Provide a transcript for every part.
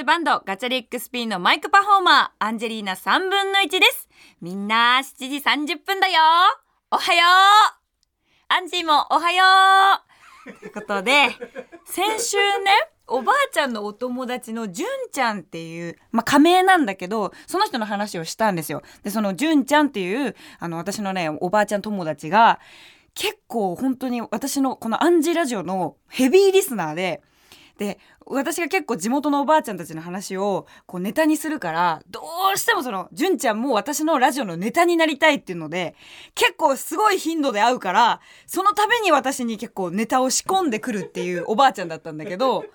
スバンドガチャリックスピンのマイクパフォーマーアンジェリーナ3分の1です。みんな7時30分だよ。おはよう。アンジーもおはよう。ということで 先週ねおばあちゃんのお友達のじゅんちゃんっていう、まあ、仮名なんだけど、その人の話をしたんですよ。で、そのじゅんちゃんっていう、あの、私のね、おばあちゃん友達が、結構本当に私のこのアンジラジオのヘビーリスナーで、で私が結構地元のおばあちゃんたちの話をこうネタにするからどうしてもその純ちゃんも私のラジオのネタになりたいっていうので結構すごい頻度で会うからそのために私に結構ネタを仕込んでくるっていうおばあちゃんだったんだけど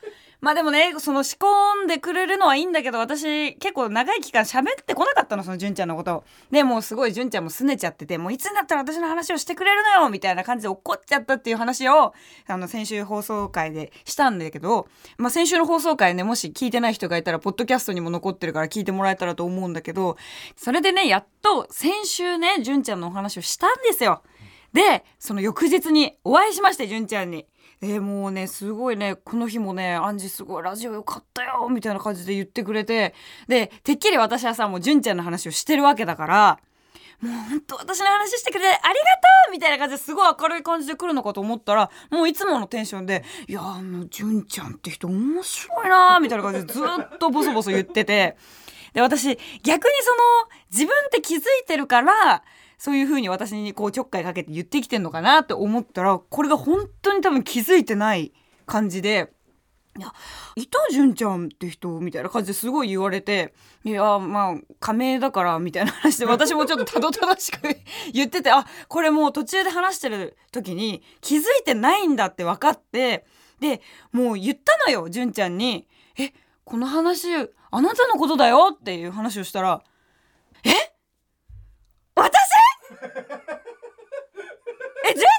まあでもね、その仕込んでくれるのはいいんだけど、私結構長い期間喋ってこなかったの、その純ちゃんのことを。で、もうすごい純ちゃんも拗ねちゃってて、もういつになったら私の話をしてくれるのよみたいな感じで怒っちゃったっていう話を、あの、先週放送回でしたんだけど、まあ先週の放送回ね、もし聞いてない人がいたら、ポッドキャストにも残ってるから聞いてもらえたらと思うんだけど、それでね、やっと先週ね、純ちゃんのお話をしたんですよ。で、その翌日にお会いしまして、純ちゃんに。えー、もうねすごいねこの日もね「アンジすごいラジオよかったよ」みたいな感じで言ってくれてでてっきり私はさもう純ちゃんの話をしてるわけだからもうほんと私の話してくれてありがとうみたいな感じですごい明るい感じで来るのかと思ったらもういつものテンションで「いやあの純ちゃんって人面白いな」みたいな感じでずっとボソボソ言ってて。で私逆にその自分って気づいてるからそういう風に私にこうちょっかいかけて言ってきてんのかなって思ったらこれが本当に多分気づいてない感じで。いや、いたじゅんちゃんって人みたいな感じですごい言われて、いや、まあ、仮名だからみたいな話で、私もちょっとたどたどしく言ってて、あ、これもう途中で話してる時に気づいてないんだって分かって、で、もう言ったのよ、じゅんちゃんに。え、この話、あなたのことだよっていう話をしたら、え私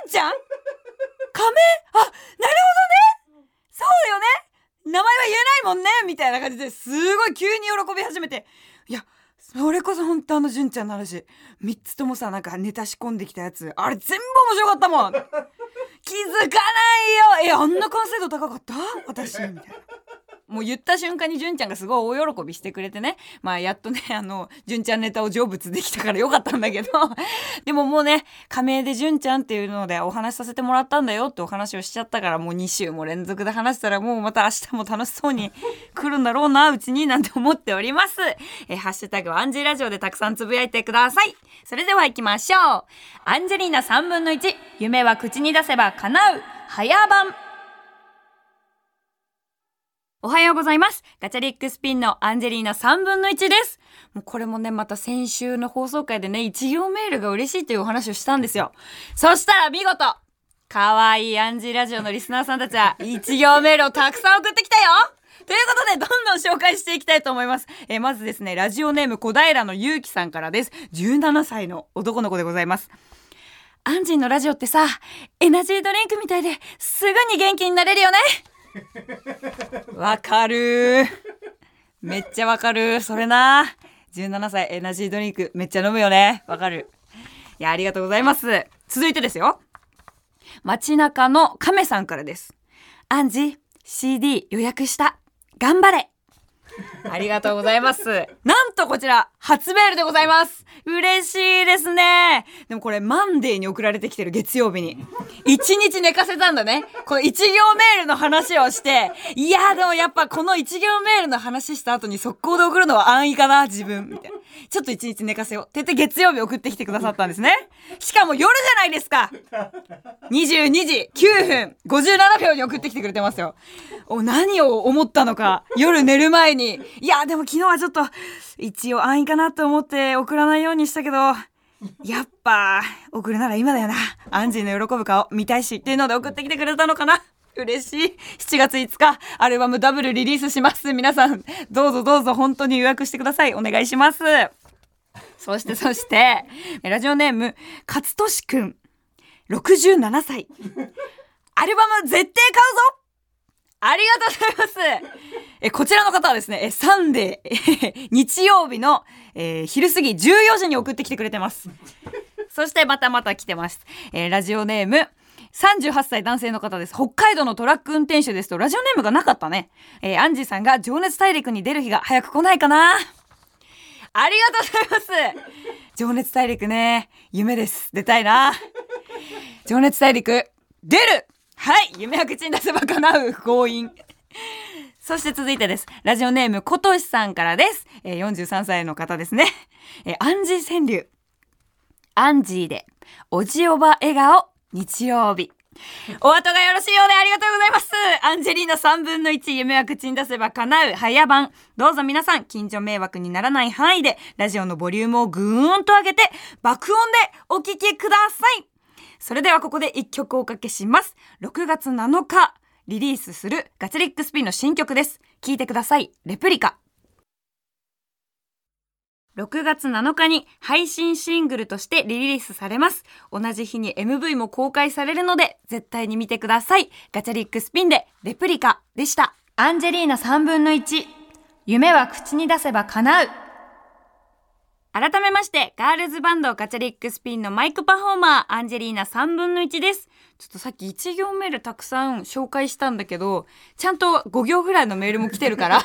ちゃん？仮面あ、なるほどね。そうよね。名前は言えないもんね。みたいな感じですごい急に喜び始めて。いや、それこそ本当あの純ちゃんの話。3つともさ、なんかネタ仕込んできたやつ。あれ全部面白かったもん。気づかないよ。え、あんな完成度高かった？私。みたいな。もう言った瞬間に純ちゃんがすごい大喜びしてくれてね。まあやっとね あの純ちゃんネタを成仏できたからよかったんだけど。でももうね仮名で純ちゃんっていうのでお話しさせてもらったんだよってお話をしちゃったからもう2週も連続で話したらもうまた明日も楽しそうに来るんだろうなうちになんて思っております。えハッシュタグはアンジェラジオでたくさんつぶやいてください。それでは行きましょう。アンジェリーナ3分の1夢は口に出せば叶う。早番。おはようございます。ガチャリックスピンのアンジェリーナ3分の1です。もうこれもね、また先週の放送回でね、一行メールが嬉しいというお話をしたんですよ。そしたら見事かわいいアンジーラジオのリスナーさんたちは一行メールをたくさん送ってきたよということで、どんどん紹介していきたいと思います。えー、まずですね、ラジオネーム小平のゆうきさんからです。17歳の男の子でございます。アンジーのラジオってさ、エナジードリンクみたいですぐに元気になれるよね わかる。めっちゃわかる。それな。17歳エナジードリンク。めっちゃ飲むよね。わかる。いやありがとうございます。続いてですよ。街中の亀さんからです。アンジ CD 予約した。頑張れ。ありがとうございます。なんとこちら、初メールでございます。嬉しいですね。でもこれ、マンデーに送られてきてる月曜日に。一日寝かせたんだね。この一行メールの話をして、いやでもやっぱこの一行メールの話した後に速攻で送るのは安易かな、自分。みたいな。ちょっと一日寝かせよう。って言って月曜日送ってきてくださったんですね。しかも夜じゃないですか !22 時9分57秒に送ってきてくれてますよ。お、何を思ったのか。夜寝る前に。いや、でも昨日はちょっと、一応安易かなと思って送らないようにしたけど、やっぱ、送るなら今だよな。アンジーの喜ぶ顔見たいしっていうので送ってきてくれたのかな。嬉しい。7月5日、アルバムダブルリリースします。皆さん、どうぞどうぞ本当に予約してください。お願いします。そしてそして、ラジオネーム、勝利くん、67歳。アルバム絶対買うぞありがとうございます。え、こちらの方はですね、え、サンデー、日曜日の、えー、昼過ぎ14時に送ってきてくれてます。そしてまたまた来てます。えー、ラジオネーム、38歳男性の方です。北海道のトラック運転手ですとラジオネームがなかったね、えー、アンジーさんが情熱大陸に出る日が早く来ないかな。ありがとうございます。情熱大陸ね。夢です。出たいな。情熱大陸出る。はい。夢は口に出せば叶う。強引。そして続いてです。ラジオネーム、ことしさんからです。えー、43歳の方ですね。えー、アンジー川柳。アンジーで、おじおば笑顔、日曜日。お後がよろしいようでありがとうございます。アンジェリーナ3分の1夢は口に出せば叶う早番。どうぞ皆さん、近所迷惑にならない範囲で、ラジオのボリュームをぐーんと上げて、爆音でお聴きください。それではここで1曲おかけします。6月7日、リリースするガチリックスピンの新曲です。聴いてください。レプリカ。6月7日に配信シングルとしてリリースされます。同じ日に MV も公開されるので、絶対に見てください。ガチャリックスピンでレプリカでした。アンジェリーナ3分の1。夢は口に出せば叶う。改めまして、ガールズバンドガチャリックスピンのマイクパフォーマー、アンジェリーナ3分の1です。ちょっとさっき1行メールたくさん紹介したんだけど、ちゃんと5行ぐらいのメールも来てるから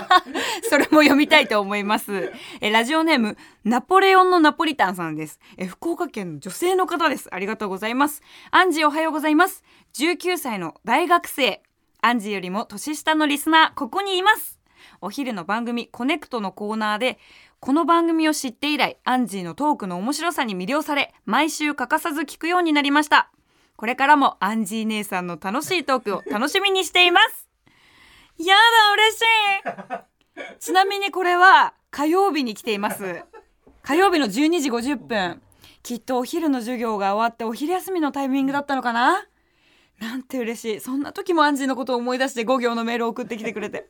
それも読みたいと思います。え、ラジオネーム、ナポレオンのナポリタンさんです。え、福岡県の女性の方です。ありがとうございます。アンジーおはようございます。19歳の大学生。アンジーよりも年下のリスナー、ここにいます。お昼の番組コネクトのコーナーでこの番組を知って以来アンジーのトークの面白さに魅了され毎週欠かさず聞くようになりましたこれからもアンジー姉さんの楽しいトークを楽しみにしています。やだ嬉しい。ちなみにこれは火曜日に来ています。火曜日の12時50分。きっとお昼の授業が終わってお昼休みのタイミングだったのかな？なんて嬉しい。そんな時もアンジーのことを思い出して5行のメールを送ってきてくれて。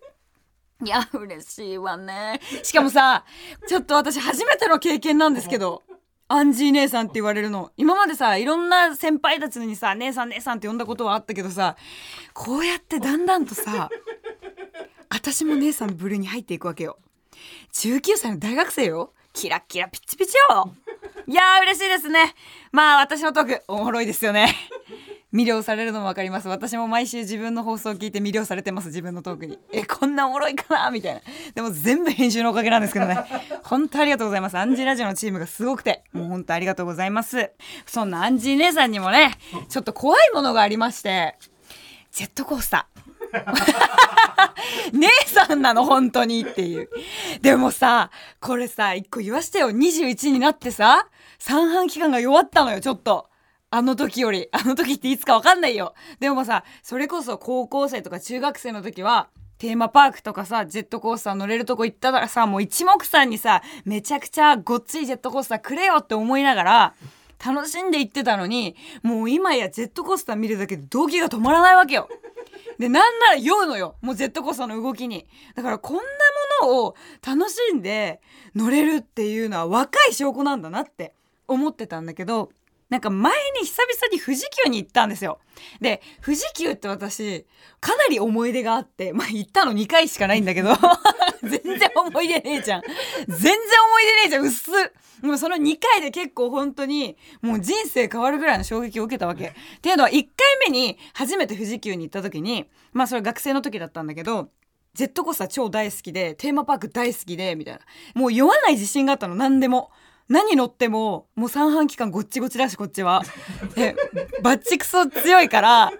いや、嬉しいわね。しかもさ、ちょっと私初めての経験なんですけど、アンジー姉さんって言われるの。今までさ、いろんな先輩たちにさ、姉さん姉さんって呼んだことはあったけどさ、こうやってだんだんとさ、私も姉さんの部類に入っていくわけよ。19歳の大学生よ。キラキラピッチピチよ。いやー嬉しいですね。まあ私のトークおもろいですよね。魅了されるのも分かります。私も毎週自分の放送を聞いて魅了されてます。自分のトークに。えこんなおもろいかな？みたいな。でも全部編集のおかげなんですけどね。本当ありがとうございます。アンジーラジオのチームがすごくて。もう本当ありがとうございます。そんなアンジー姉さんにもねちょっと怖いものがありまして。ジェットコースター。姉さんなの本当にっていう。でもさこれさ一個言わしてよ。21になってさ三半期間が弱ったのよちょっと。あの時よりあの時っていつか分かんないよ。でもさそれこそ高校生とか中学生の時はテーマパークとかさジェットコースター乗れるとこ行ったらさもう一目散にさめちゃくちゃごっついジェットコースターくれよって思いながら楽しんで行ってたのにもう今やジェットコースター見るだけで動機が止まらないわけよ。でなんなら酔うのよ。もうジェットコースターの動きに。だからこんなものを楽しんで乗れるっていうのは若い証拠なんだなって思ってたんだけどなんか前に久々に富士急に行ったんですよ。で、富士急って私、かなり思い出があって、まあ行ったの2回しかないんだけど、全然思い出ねえじゃん。全然思い出ねえじゃん、うっす。もうその2回で結構本当に、もう人生変わるぐらいの衝撃を受けたわけ。っていうのは1回目に初めて富士急に行った時に、まあそれ学生の時だったんだけど、ジェットコースター超大好きで、テーマパーク大好きで、みたいな。もう酔わない自信があったの、何でも。何乗ってももう三半規管ごっちごちだしこっちは。えバッチクソ強いから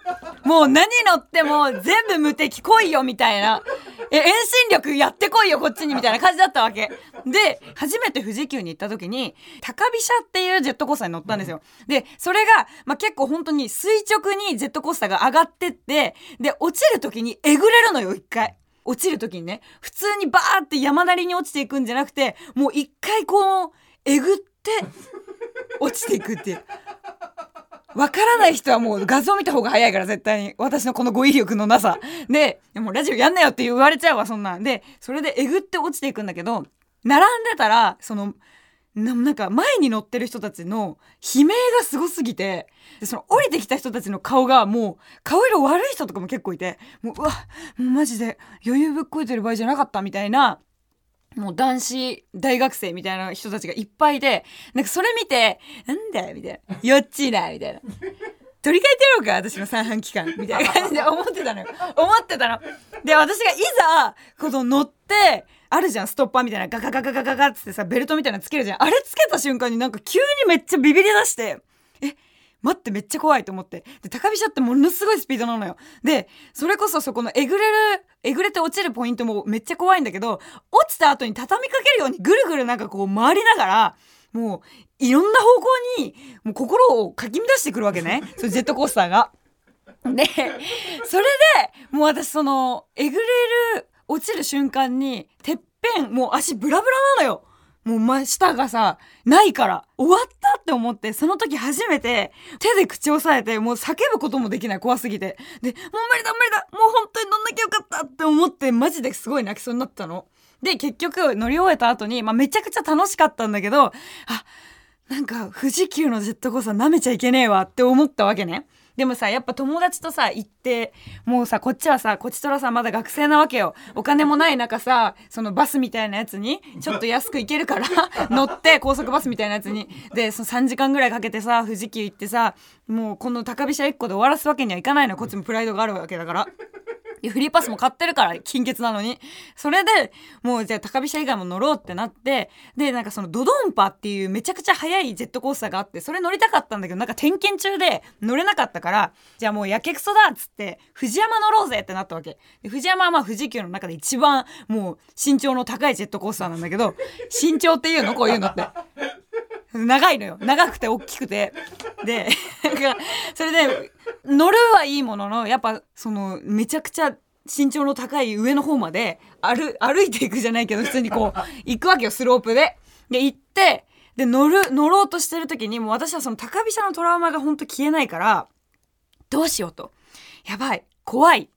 もう何乗っても全部無敵来いよみたいな。え遠心力やってこいよこっちにみたいな感じだったわけ。で初めて富士急に行った時に高飛車っていうジェットコースターに乗ったんですよ。でそれが、まあ、結構本当に垂直にジェットコースターが上がってってで落ちる時にえぐれるのよ一回。落ちる時にね。普通にバーって山なりに落ちていくんじゃなくてもう一回こうえぐって落ちていくっていう。わからない人はもう画像見た方が早いから絶対に。私のこの語彙力のなさ。でもラジオやんなよって言われちゃうわそんなん。でそれでえぐって落ちていくんだけど並んでたらそのなんか前に乗ってる人たちの悲鳴がすごすぎてでその降りてきた人たちの顔がもう顔色悪い人とかも結構いてもううわもうマジで余裕ぶっこいてる場合じゃなかったみたいなもう男子大学生みたいな人たちがいっぱいで、なんかそれ見て、なんだよみたいな。よっちーなみたいな。取り替えてやろうか私の三半期間みたいな感じで思ってたのよ思ってたので私がいざこの乗ってあるじゃんストッパーみたいなガガガガガガガってさベルトみたいなのつけるじゃんあれつけた瞬間になんか急にめっちゃビビり出して待ってめっちゃ怖いと思ってで高飛車ってものすごいスピードなのよでそれこそそこのえぐれるえぐれて落ちるポイントもめっちゃ怖いんだけど落ちた後に畳みかけるようにぐるぐるなんかこう回りながらもういろんな方向にもう心をかき乱してくるわけね そのジェットコースターが。でそれでもう私そのえぐれる落ちる瞬間にてっぺんもう足ブラブラなのよ。もう真下がさ、ないから、終わったって思って、その時初めて、手で口を押さえて、もう叫ぶこともできない、怖すぎて。で、もう無理だ無理だもう本当に乗んなきゃよかったって思って、マジですごい泣きそうになったの。で、結局乗り終えた後に、まあめちゃくちゃ楽しかったんだけど、あ、なんか富士急のジェットコースター舐めちゃいけねえわって思ったわけね。でもさやっぱ友達とさ行ってもうさこっちはさこちとらさまだ学生なわけよ。お金もない中さそのバスみたいなやつにちょっと安く行けるから 乗って高速バスみたいなやつに。でその3時間ぐらいかけてさ富士急行ってさもうこの高飛車1個で終わらすわけにはいかないのこっちもプライドがあるわけだから。フリーパスも買ってるから金欠なのに。それでもうじゃあ高飛車以外も乗ろうってなってでなんかそのドドンパっていうめちゃくちゃ速いジェットコースターがあってそれ乗りたかったんだけどなんか点検中で乗れなかったからじゃあもうやけくそだっつって藤山乗ろうぜってなったわけ。で藤山はまあ富士急の中で一番もう身長の高いジェットコースターなんだけど 身長っていうの？こういうのって。長いのよ。長くて大きくて。でそれで乗るはいいもののやっぱそのめちゃくちゃ身長の高い上の方まで歩歩いていくじゃないけど普通にこう 行くわけよスロープで。で行ってで乗る乗ろうとしてる時にもう私はその高飛車のトラウマがほんと消えないからどうしようと。やばい。怖い。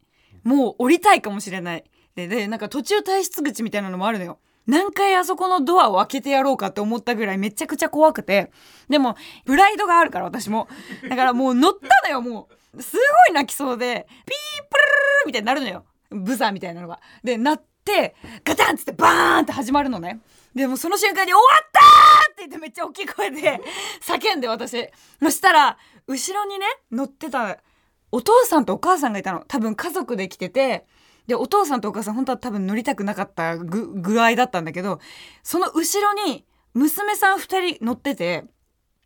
もう降りたいかもしれない。ででなんか途中退出口みたいなのもあるのよ。何回あそこのドアを開けてやろうかって思ったぐらいめちゃくちゃ怖くて。でもプライドがあるから私も。だからもう乗ったのよもう。すごい泣きそうで。ピープルルルみたいになるのよ。ブザーみたいなのが。でなってガタンっつってバーンって始まるのね。でもその瞬間に「終わった!」って言ってめっちゃ大きい声で 叫んで私。そしたら後ろにね乗ってたお父さんとお母さんがいたの。多分家族で来てて。でお父さんとお母さん本当は多分乗りたくなかったぐ具合だったんだけどその後ろに娘さん2人乗ってて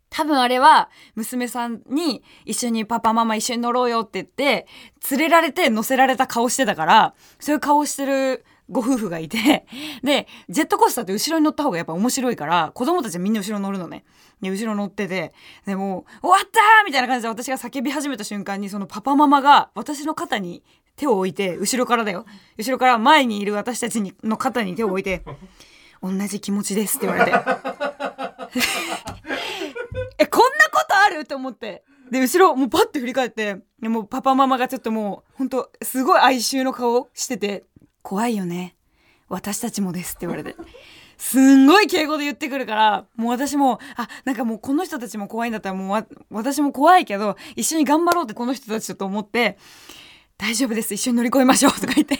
多分あれは娘さんに一緒にパパママ一緒に乗ろうよって言って連れられて乗せられた顔してたからそういう顔してるご夫婦がいてでジェットコースターって後ろに乗った方がやっぱ面白いから子供たちはみんな後ろ乗るのね。で後ろ乗っててでも終わったーみたいな感じで私が叫び始めた瞬間にそのパパママが私の肩に手を置いて後ろからだよ。後ろから前にいる私たちにの肩に手を置いて「同じ気持ちです」って言われて。えこんなことある？と思って。で後ろもうパッて振り返ってでもパパママがちょっともうほんとすごい哀愁の顔してて「怖いよね。私たちもです」って言われて。すんごい敬語で言ってくるからもう私もあなんかもうこの人たちも怖いんだったらもう私も怖いけど一緒に頑張ろうってこの人たちと思って大丈夫です。一緒に乗り越えましょう」とか言って。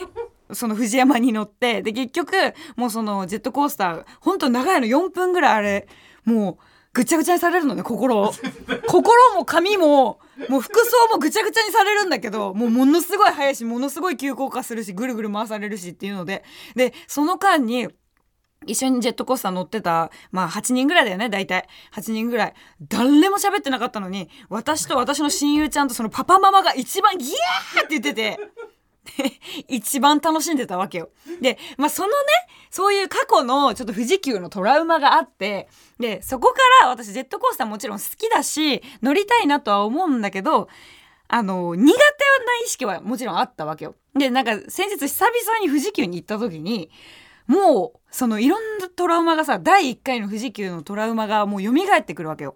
その藤山に乗って。で結局もうそのジェットコースターほんと長いの4分ぐらいあれもうぐちゃぐちゃにされるのね心を。心も髪ももう服装もぐちゃぐちゃにされるんだけどもうものすごい速いしものすごい急降下するしぐるぐる回されるしっていうので。でその間に一緒にジェットコースター乗ってた、まあ8人ぐらいだよね、大体。8人ぐらい。誰も喋ってなかったのに、私と私の親友ちゃんとそのパパママが一番ギャーって言ってて、一番楽しんでたわけよ。で、まあそのね、そういう過去のちょっと富士急のトラウマがあって、で、そこから私ジェットコースターもちろん好きだし、乗りたいなとは思うんだけど、あの、苦手な意識はもちろんあったわけよ。で、なんか先日久々に富士急に行った時に、もうそのいろんなトラウマがさ第1回の富士急のトラウマがもう蘇ってくるわけよ。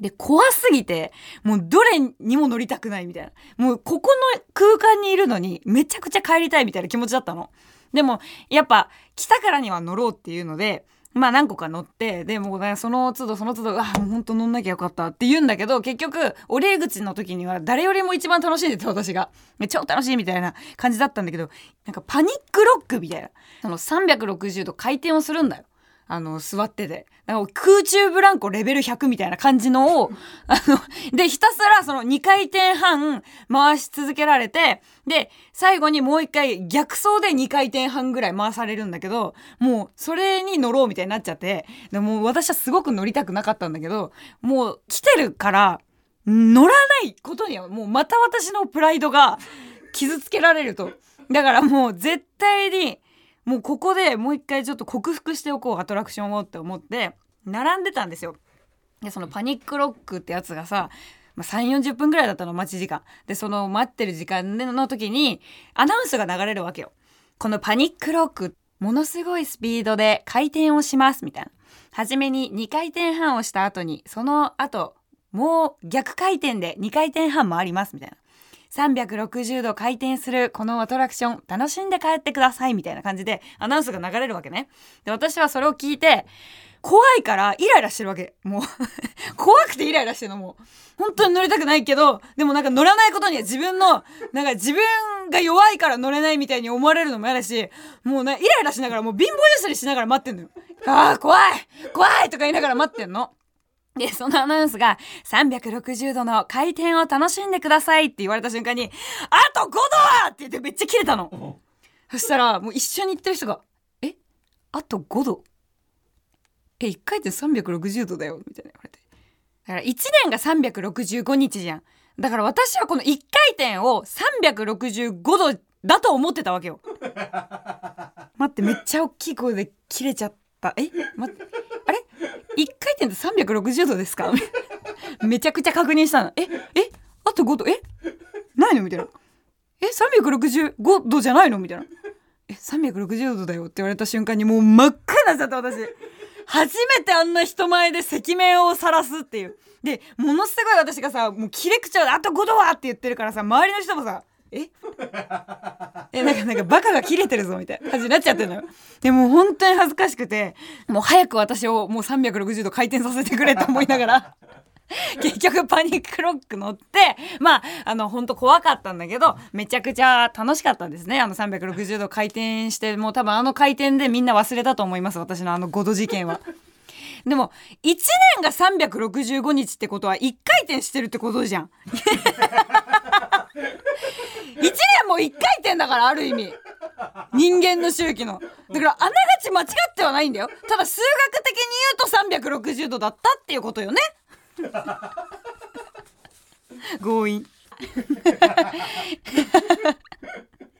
で怖すぎてもうどれにも乗りたくないみたいなもうここの空間にいるのにめちゃくちゃ帰りたいみたいな気持ちだったの。でもやっぱ来たからには乗ろうっていうのでまあ何個か乗ってでもねその都度その都度あもうほんと乗んなきゃよかったって言うんだけど結局お礼口の時には誰よりも一番楽しんでて私が超楽しいみたいな感じだったんだけどなんかパニックロックみたいな。その360度回転をするんだよ。あの座っててなんか空中ブランコレベル100みたいな感じのを あのでひたすらその2回転半回し続けられてで最後にもう一回逆走で2回転半ぐらい回されるんだけどもうそれに乗ろうみたいになっちゃってでもう私はすごく乗りたくなかったんだけどもう来てるから乗らないことにはもうまた私のプライドが傷つけられると。だからもう絶対にもうここでもう一回ちょっと克服しておこうアトラクションをって思って並んでたんですよ。でそのパニックロックってやつがさまあ、3 4 0分ぐらいだったの待ち時間。でその待ってる時間の時にアナウンスが流れるわけよ。このパニックロックものすごいスピードで回転をしますみたいな。初めに2回転半をした後にその後もう逆回転で2回転半回りますみたいな。360度回転するこのアトラクション楽しんで帰ってくださいみたいな感じでアナウンスが流れるわけね。で、私はそれを聞いて、怖いからイライラしてるわけ。もう 怖くてイライラしてるのもう。本当に乗りたくないけど、でもなんか乗らないことには自分の、なんか自分が弱いから乗れないみたいに思われるのも嫌だし、もうね、イライラしながらもう貧乏ゆすりしながら待ってんのよ。ああ、怖い怖いとか言いながら待ってんの。で、そのアナウンスが、360度の回転を楽しんでくださいって言われた瞬間に、あと5度はって言ってめっちゃ切れたの。そしたら、もう一緒に行ってる人が、え？あと5度？え、1回転360度だよみたいな言われて。だから1年が365日じゃん。だから私はこの1回転を365度だと思ってたわけよ。待って、めっちゃ大きい声で切れちゃった。え？待って。1回転で360度ですか？めちゃくちゃ確認したの。ええあと5度？えないの？みたいな。え365度じゃないの？みたいな。え360度だよって言われた瞬間にもう真っ赤になっちゃった私。初めてあんな人前で赤面を晒すっていう。で、ものすごい私がさ、もう切れ口調であと5度はって言ってるからさ、周りの人もさ、え？えなんかなんかバカが切れてるぞみたいな感じになっちゃってるのよでも本当に恥ずかしくてもう早く私をもう360度回転させてくれと思いながら 結局パニックロック乗ってまああの本当怖かったんだけどめちゃくちゃ楽しかったですねあの360度回転してもう多分あの回転でみんな忘れたと思います私のあの5度事件は。でも1年が365日ってことは1回転してるってことじゃん。1年も1回転だからある意味。人間の周期の。だからあながち間違ってはないんだよ。ただ数学的に言うと360度だったっていうことよね。強引。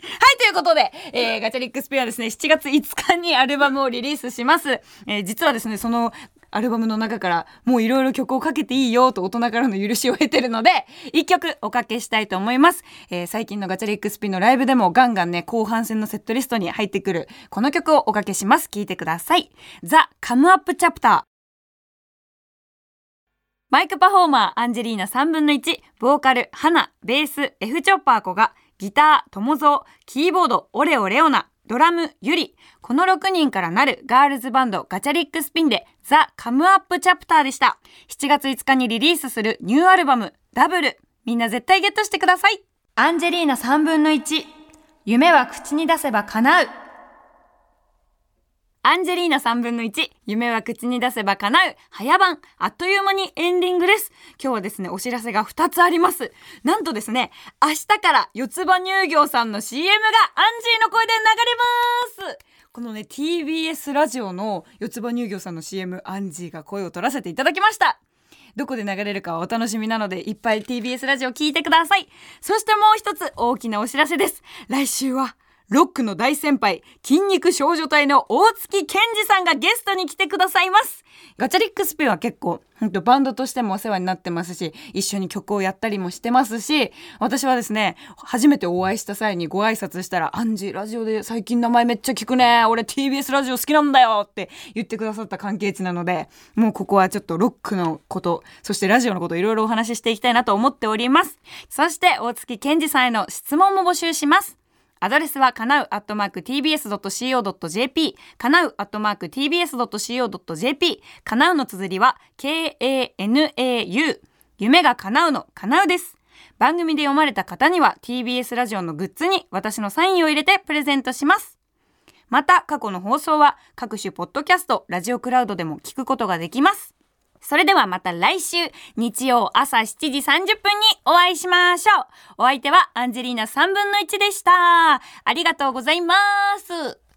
はいということで、えー、ガチャリックスペアですね7月5日にアルバムをリリースします、えー、実はですねそのアルバムの中からもういろいろ曲をかけていいよと大人からの許しを得てるので、一曲おかけしたいと思います。えー、最近のガチャリックスピンのライブでもガンガンね、後半戦のセットリストに入ってくる、この曲をおかけします。聴いてください。ザ・カムアップチャプター。マイクパフォーマー、アンジェリーナ3分の1、ボーカル、ハナ、ベース、F チョッパー子が、ギター、トモゾー、キーボード、オレオレオナ、ドラム、ゆり。この6人からなるガールズバンドガチャリックスピンでザ・カムアップチャプターでした。7月5日にリリースするニューアルバムダブル。みんな絶対ゲットしてください。アンジェリーナ3分の1。夢は口に出せば叶う。アンジェリーナ3分の1、夢は口に出せば叶う、早番、あっという間にエンディングです。今日はですね、お知らせが2つあります。なんとですね、明日から四つ葉乳業さんの CM がアンジーの声で流れますこのね、TBS ラジオの四つ葉乳業さんの CM、アンジーが声を取らせていただきました。どこで流れるかはお楽しみなので、いっぱい TBS ラジオ聞いてください。そしてもう一つ大きなお知らせです。来週は、ロックの大先輩、筋肉少女隊の大月健二さんがゲストに来てくださいます。ガチャリックスピンは結構、んとバンドとしてもお世話になってますし、一緒に曲をやったりもしてますし、私はですね、初めてお会いした際にご挨拶したら、アンジーラジオで最近名前めっちゃ聞くね。俺 TBS ラジオ好きなんだよって言ってくださった関係値なので、もうここはちょっとロックのこと、そしてラジオのこといろいろお話ししていきたいなと思っております。そして大月健二さんへの質問も募集します。アドレスはかなうアットマーク tbs.co.jp かなうアットマーク tbs.co.jp かなうの綴りは k-a-n-a-u 夢が叶うのかなうです。番組で読まれた方には TBS ラジオのグッズに私のサインを入れてプレゼントします。また過去の放送は各種ポッドキャストラジオクラウドでも聞くことができます。それではまた来週日曜朝7時30分にお会いしましょう。お相手はアンジェリーナ3分の1でした。ありがとうございます。